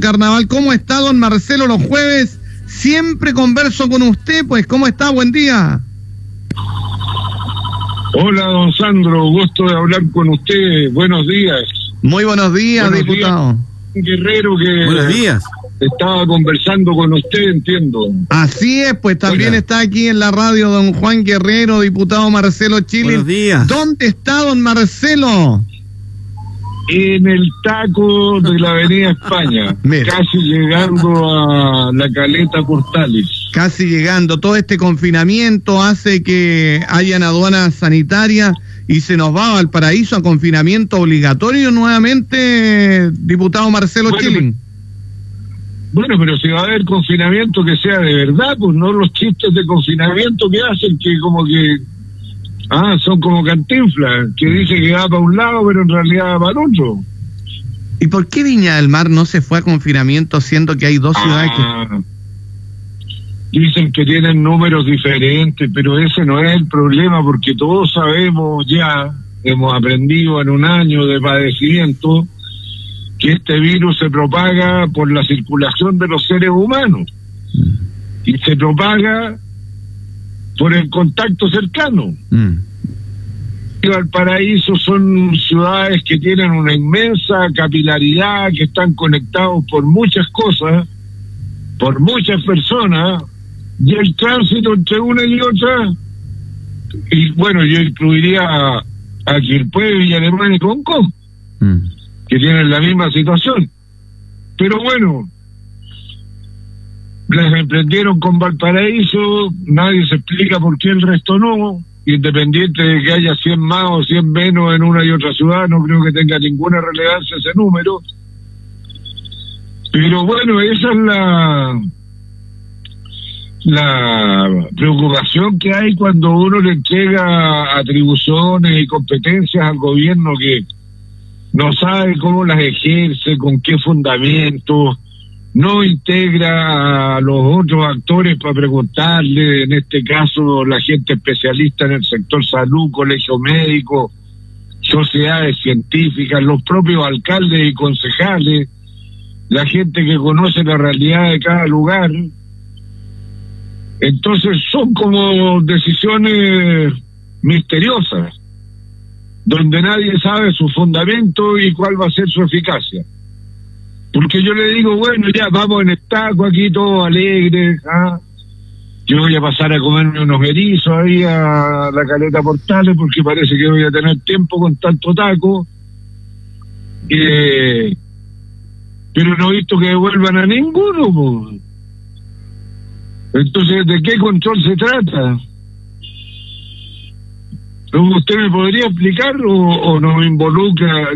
Carnaval. ¿Cómo está, don Marcelo, los jueves? Siempre converso con usted, pues, ¿cómo está? Buen día. Hola, don Sandro, gusto de hablar con usted. Buenos días. Muy buenos días, Buenos diputado. Guerrero que Buenos días. estaba conversando con usted, entiendo. Así es, pues también Hola. está aquí en la radio don Juan Guerrero, diputado Marcelo Chile. Buenos días. ¿Dónde está don Marcelo? En el taco de la Avenida España, Mira. casi llegando a la caleta Portales. Casi llegando. Todo este confinamiento hace que hayan aduanas sanitarias y se nos va al paraíso a confinamiento obligatorio nuevamente, diputado Marcelo Bueno, Chilling. Bueno, pero si va a haber confinamiento que sea de verdad, pues no los chistes de confinamiento que hacen, que como que. Ah, son como cantinflas, que dice que va para un lado, pero en realidad va para el otro. ¿Y por qué Viña del Mar no se fue a confinamiento siendo que hay dos ciudades que... Ah, dicen que tienen números diferentes, pero ese no es el problema, porque todos sabemos ya, hemos aprendido en un año de padecimiento, que este virus se propaga por la circulación de los seres humanos. Y se propaga por el contacto cercano. Mm. Y Valparaíso son ciudades que tienen una inmensa capilaridad, que están conectados por muchas cosas, por muchas personas, y el tránsito entre una y otra, y bueno, yo incluiría a, a Quilpué, Villa Alemana y Concón, Mm. que tienen la misma situación. Pero bueno, las emprendieron con Valparaíso, nadie se explica por qué el resto no, independiente de que haya 100 más o 100 menos en una y otra ciudad, no creo que tenga ninguna relevancia ese número. Pero bueno, esa es la la preocupación que hay cuando uno le entrega atribuciones y competencias al gobierno que no sabe cómo las ejerce, con qué fundamento, no integra a los otros actores para preguntarle, en este caso la gente especialista en el sector salud, colegio médico, sociedades científicas, los propios alcaldes y concejales, la gente que conoce la realidad de cada lugar. Entonces son como decisiones misteriosas donde nadie sabe su fundamento y cuál va a ser su eficacia. Porque yo le digo, bueno, ya vamos en el taco aquí todos alegres, ¿ah? yo voy a pasar a comerme unos erizos ahí a la caleta Portales porque parece que voy a tener tiempo con tanto taco. Eh, pero no he visto que devuelvan a ninguno. Entonces, ¿de qué control se trata? ¿Usted me podría explicar o, nos involucra?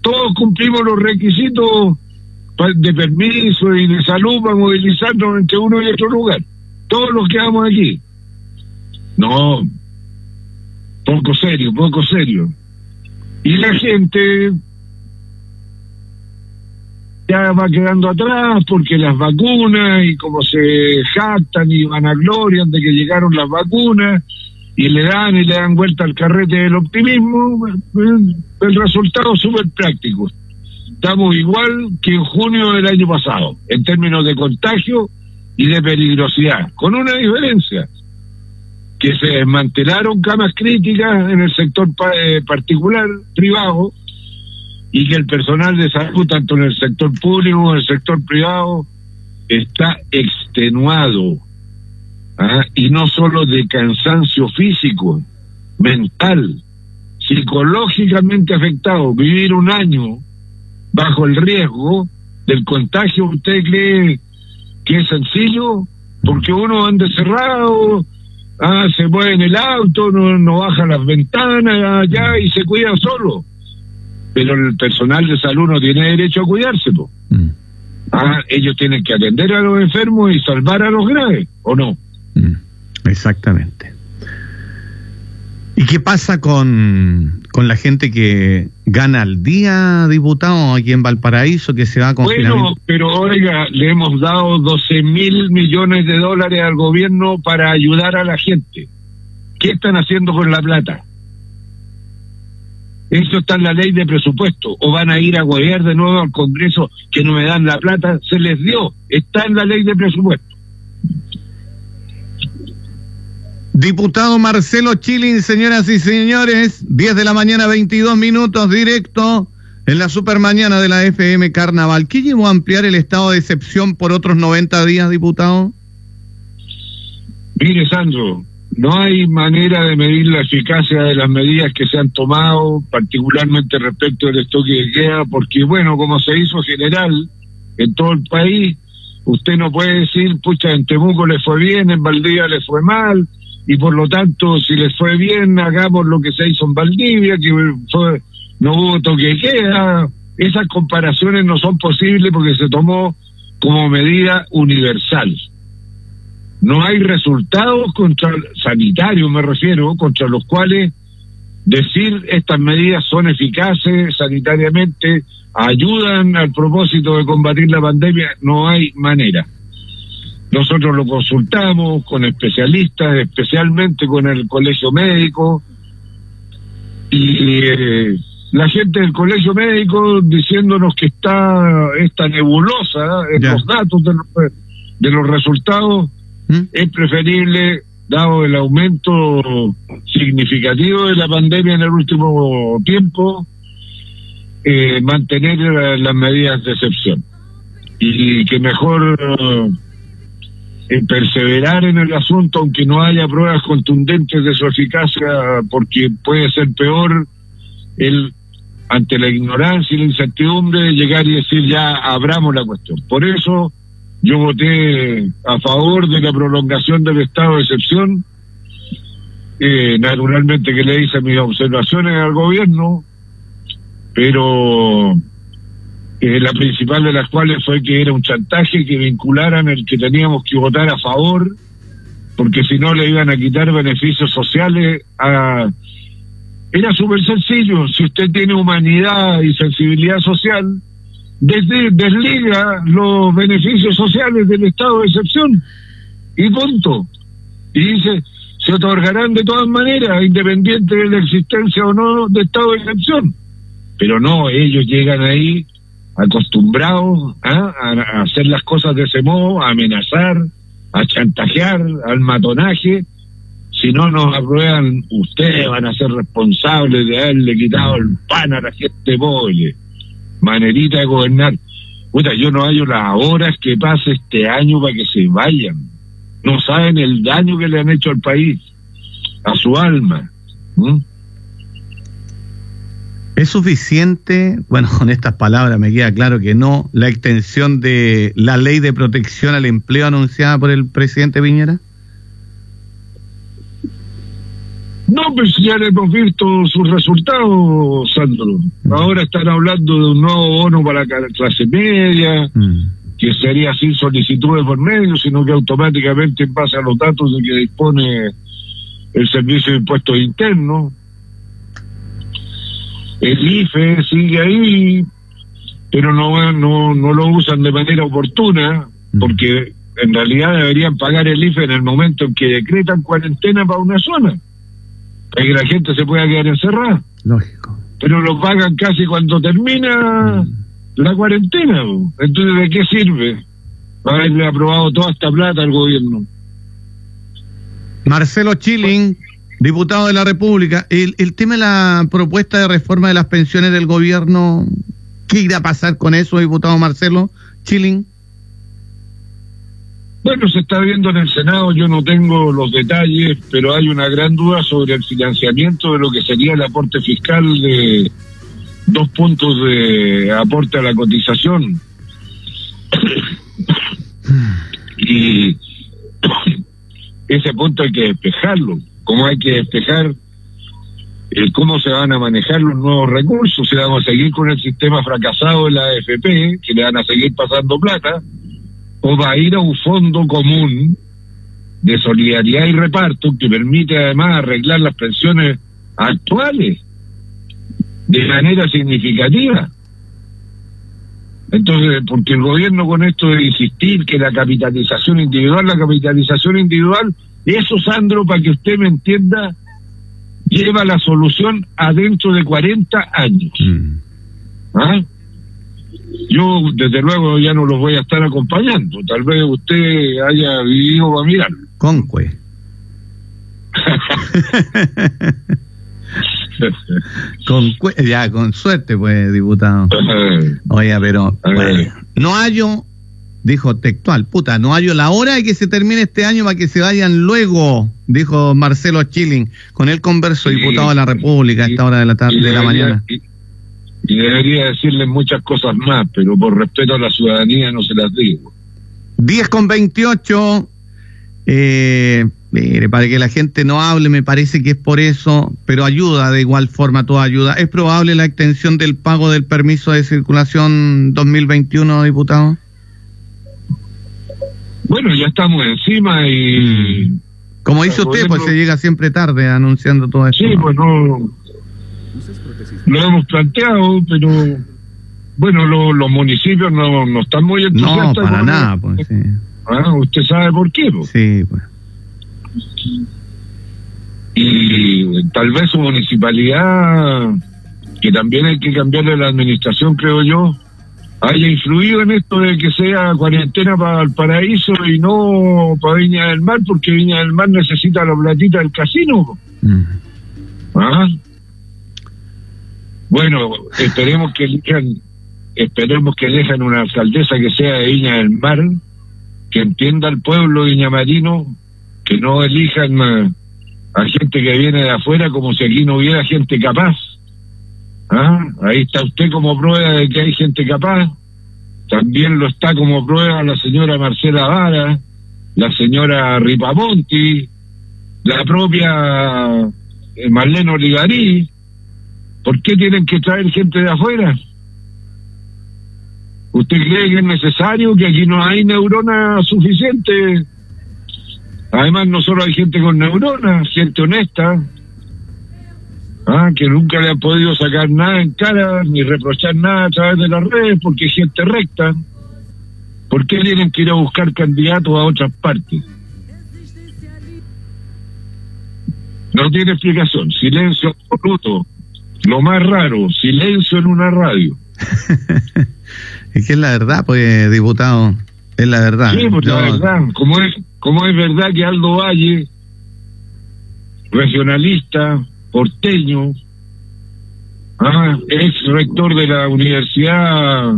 Todos cumplimos los requisitos de permiso y de salud para movilizarnos entre uno y otro lugar. Todos los que vamos aquí. No, poco serio, poco serio. Y la gente ya va quedando atrás porque las vacunas y como se jactan y vanaglorian de que llegaron las vacunas y le dan y le dan vuelta al carrete del optimismo, el resultado es súper práctico. Estamos igual que en junio del año pasado, en términos de contagio y de peligrosidad, con una diferencia, que se desmantelaron camas críticas en el sector eh, particular, privado, y que el personal de salud, tanto en el sector público como en el sector privado, está extenuado. ¿ah? Y no solo de cansancio físico, mental, psicológicamente afectado. Vivir un año bajo el riesgo del contagio, ¿usted cree que es sencillo? Porque uno anda cerrado, ah, se mueve en el auto, no, no baja las ventanas allá y se cuida solo pero el personal de salud no tiene derecho a cuidarse. po. Mm. Ah, ellos tienen que atender a los enfermos y salvar a los graves, ¿o no? Mm, Exactamente. ¿Y qué pasa con, con la gente que gana al día, diputado, aquí en Valparaíso, que se va a Bueno, pero oiga, le hemos dado 12 mil millones de dólares al gobierno para ayudar a la gente. ¿Qué están haciendo con la plata? Eso está en la ley de presupuesto. O van a ir a gobiernar de nuevo al Congreso que no me dan la plata. Se les dio. Está en la ley de presupuesto. Diputado Marcelo Chilin, señoras y señores, 10 de la mañana, 22 minutos, directo en la supermañana de la FM Carnaval. ¿Qué llevó a ampliar el estado de excepción por otros 90 días, diputado? Mire, Sandro, no hay manera de medir la eficacia de las medidas que se han tomado, particularmente respecto del estoque de queda, porque, bueno, como se hizo general en todo el país, usted no puede decir, pucha, en Temuco le fue bien, en Valdivia le fue mal, y por lo tanto, si les fue bien, hagamos lo que se hizo en Valdivia, que fue, no hubo toque queda. Esas comparaciones no son posibles porque se tomó como medida universal no hay resultados contra sanitarios, me refiero, contra los cuales decir estas medidas son eficaces sanitariamente, ayudan al propósito de combatir la pandemia, no hay manera. Nosotros lo consultamos con especialistas, especialmente con el colegio médico, y eh, la gente del colegio médico diciéndonos que está esta nebulosa en los datos de de los resultados ¿Mm? es preferible, dado el aumento significativo de la pandemia en el último tiempo, eh, mantener las medidas de excepción. Y que mejor eh, perseverar en el asunto, aunque no haya pruebas contundentes de su eficacia, porque puede ser peor el ante la ignorancia y la incertidumbre llegar y decir ya abramos la cuestión. Por eso yo voté a favor de la prolongación del estado de excepción. Eh, naturalmente que le hice mis observaciones al gobierno, pero eh, la principal de las cuales fue que era un chantaje que vincularan el que teníamos que votar a favor, porque si no le iban a quitar beneficios sociales a... Era súper sencillo, si usted tiene humanidad y sensibilidad social, desliga los beneficios sociales del estado de excepción y punto. Y dice, se otorgarán de todas maneras, independiente de la existencia o no de estado de excepción. Pero no, ellos llegan ahí acostumbrados ¿ah? a, hacer las cosas de ese modo, a amenazar, a chantajear, al matonaje. Si no nos aprueban, ustedes van a ser responsables de haberle quitado el pan a la gente pobre manerita de gobernar. Puta, yo no hallo las horas que pase este año para que se vayan. No saben el daño que le han hecho al país, a su alma. ¿Es suficiente, bueno, con estas palabras me queda claro que no, la extensión de la ley de protección al empleo anunciada por el presidente Piñera? No, pues ya le hemos visto sus resultados, Sandro. Ahora están hablando de un nuevo bono para la clase media, mm. que sería sin solicitudes por medio, sino que automáticamente en base a los datos de que dispone el Servicio de Impuestos Internos. El IFE sigue ahí, pero no, no, no lo usan de manera oportuna, porque en realidad deberían pagar el IFE en el momento en que decretan cuarentena para una zona para que la gente se pueda quedar encerrada. Lógico. Pero lo pagan casi cuando termina mm. la cuarentena. Entonces, ¿de qué sirve haberle aprobado toda esta plata al gobierno? Marcelo Chilling, diputado de la República, el, el tema de la propuesta de reforma de las pensiones del gobierno, ¿qué irá a pasar con eso, diputado Marcelo Chilling? Bueno, se está viendo en el Senado, yo no tengo los detalles, pero hay una gran duda sobre el financiamiento de lo que sería el aporte fiscal de dos puntos de aporte a la cotización. y ese punto hay que despejarlo, como hay que despejar el cómo se van a manejar los nuevos recursos, si vamos a seguir con el sistema fracasado de la AFP, que le van a seguir pasando plata, o va a ir a un fondo común de solidaridad y reparto que permite además arreglar las pensiones actuales de manera significativa. Entonces, porque el gobierno con esto de insistir que la capitalización individual, la capitalización individual, eso, Sandro, para que usted me entienda, lleva la solución adentro de 40 años. Mm. ¿Ah? Yo, desde luego, ya no los voy a estar acompañando. Tal vez usted haya vivido para mirar. Concue. con ya, con suerte, pues, diputado. Oiga, pero ver. bueno, no hallo, dijo textual, puta, no hallo la hora de que se termine este año para que se vayan luego, dijo Marcelo Chilling. Con él converso, diputado de la República, a esta hora de la tarde, de la mañana. Y, y debería decirle muchas cosas más, pero por respeto a la ciudadanía no se las digo. 10 con 28. Eh, mire, para que la gente no hable, me parece que es por eso, pero ayuda de igual forma, toda ayuda. ¿Es probable la extensión del pago del permiso de circulación 2021, diputado? Bueno, ya estamos encima y... Como dice usted, pues se llega siempre tarde anunciando todo esto. Sí, ¿no? pues no... Lo hemos planteado, pero... Bueno, lo- los municipios no, no están muy no, entusiastas. para con- nada, pues sí. Ah, usted sabe por qué, pues. Sí, pues. y tal vez su municipalidad, que también hay que cambiarle la administración, creo yo, haya influido en esto de que sea cuarentena para el paraíso y no para Viña del Mar, porque Viña del Mar necesita la platita del casino. Mm. ¿Ah? Bueno, esperemos que elijan, esperemos que elijan una alcaldesa que sea de Viña del Mar, que entienda al pueblo viñamarino, que no elijan a, a gente que viene de afuera como si aquí no hubiera gente capaz. ¿Ah? Ahí está usted como prueba de que hay gente capaz. También lo está como prueba la señora Marcela Vara, la señora Ripamonti, la propia eh, Marlene Olivarí. ¿Por qué tienen que traer gente de afuera? ¿Usted cree que es necesario que aquí no hay neuronas suficientes? Además, no solo hay gente con neuronas, gente honesta, ¿ah? que nunca le han podido sacar nada en cara ni reprochar nada a través de las redes porque es gente recta. ¿Por qué tienen que ir a buscar candidatos a otras partes? No tiene explicación. Silencio absoluto. Lo más raro, silencio en una radio. Es que es la verdad, pues, diputado. Es la verdad. Sí, pues la verdad, como es, como es verdad que Aldo Valle, regionalista, porteño, ah, ex rector de la Universidad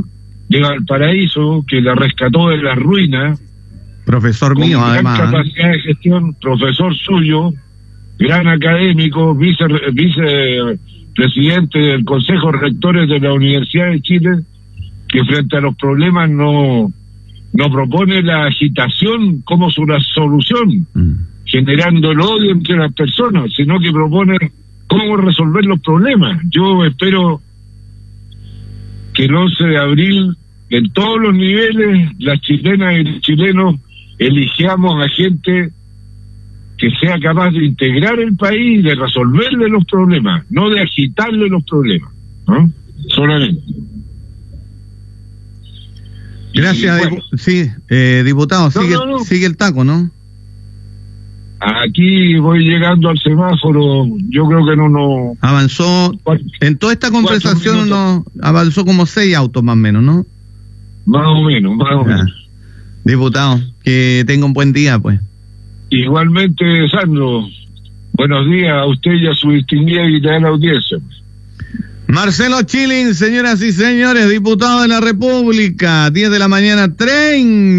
de Valparaíso, que la rescató de las ruinas, Profesor con mío, gran además. ¿eh? capacidad de gestión, profesor suyo, gran académico, vice, vicepresidente del Consejo de Rectores de la Universidad de Chile, que frente a los problemas no, no propone la agitación como su la solución, Mm. Generando el odio entre las personas, sino que propone cómo resolver los problemas. Yo espero que el 11 de abril, en todos los niveles, las chilenas y los chilenos elijamos a gente que sea capaz de integrar el país y de resolverle los problemas, no de agitarle los problemas. ¿no? Solamente. Gracias, bueno, sí, eh, diputado, No, sigue, no, no. sigue el taco, ¿no? Aquí voy llegando al semáforo, yo creo que no, no, Avanzó, en toda esta conversación uno avanzó como seis autos más o menos, ¿no? más o menos, más o Ya. menos. Diputado, que tenga un buen día, pues. Igualmente, Sandro, buenos días a usted y a su distinguida y gran audiencia. Marcelo Chilling, señoras y señores, diputado de la República, 10 de la mañana, 30.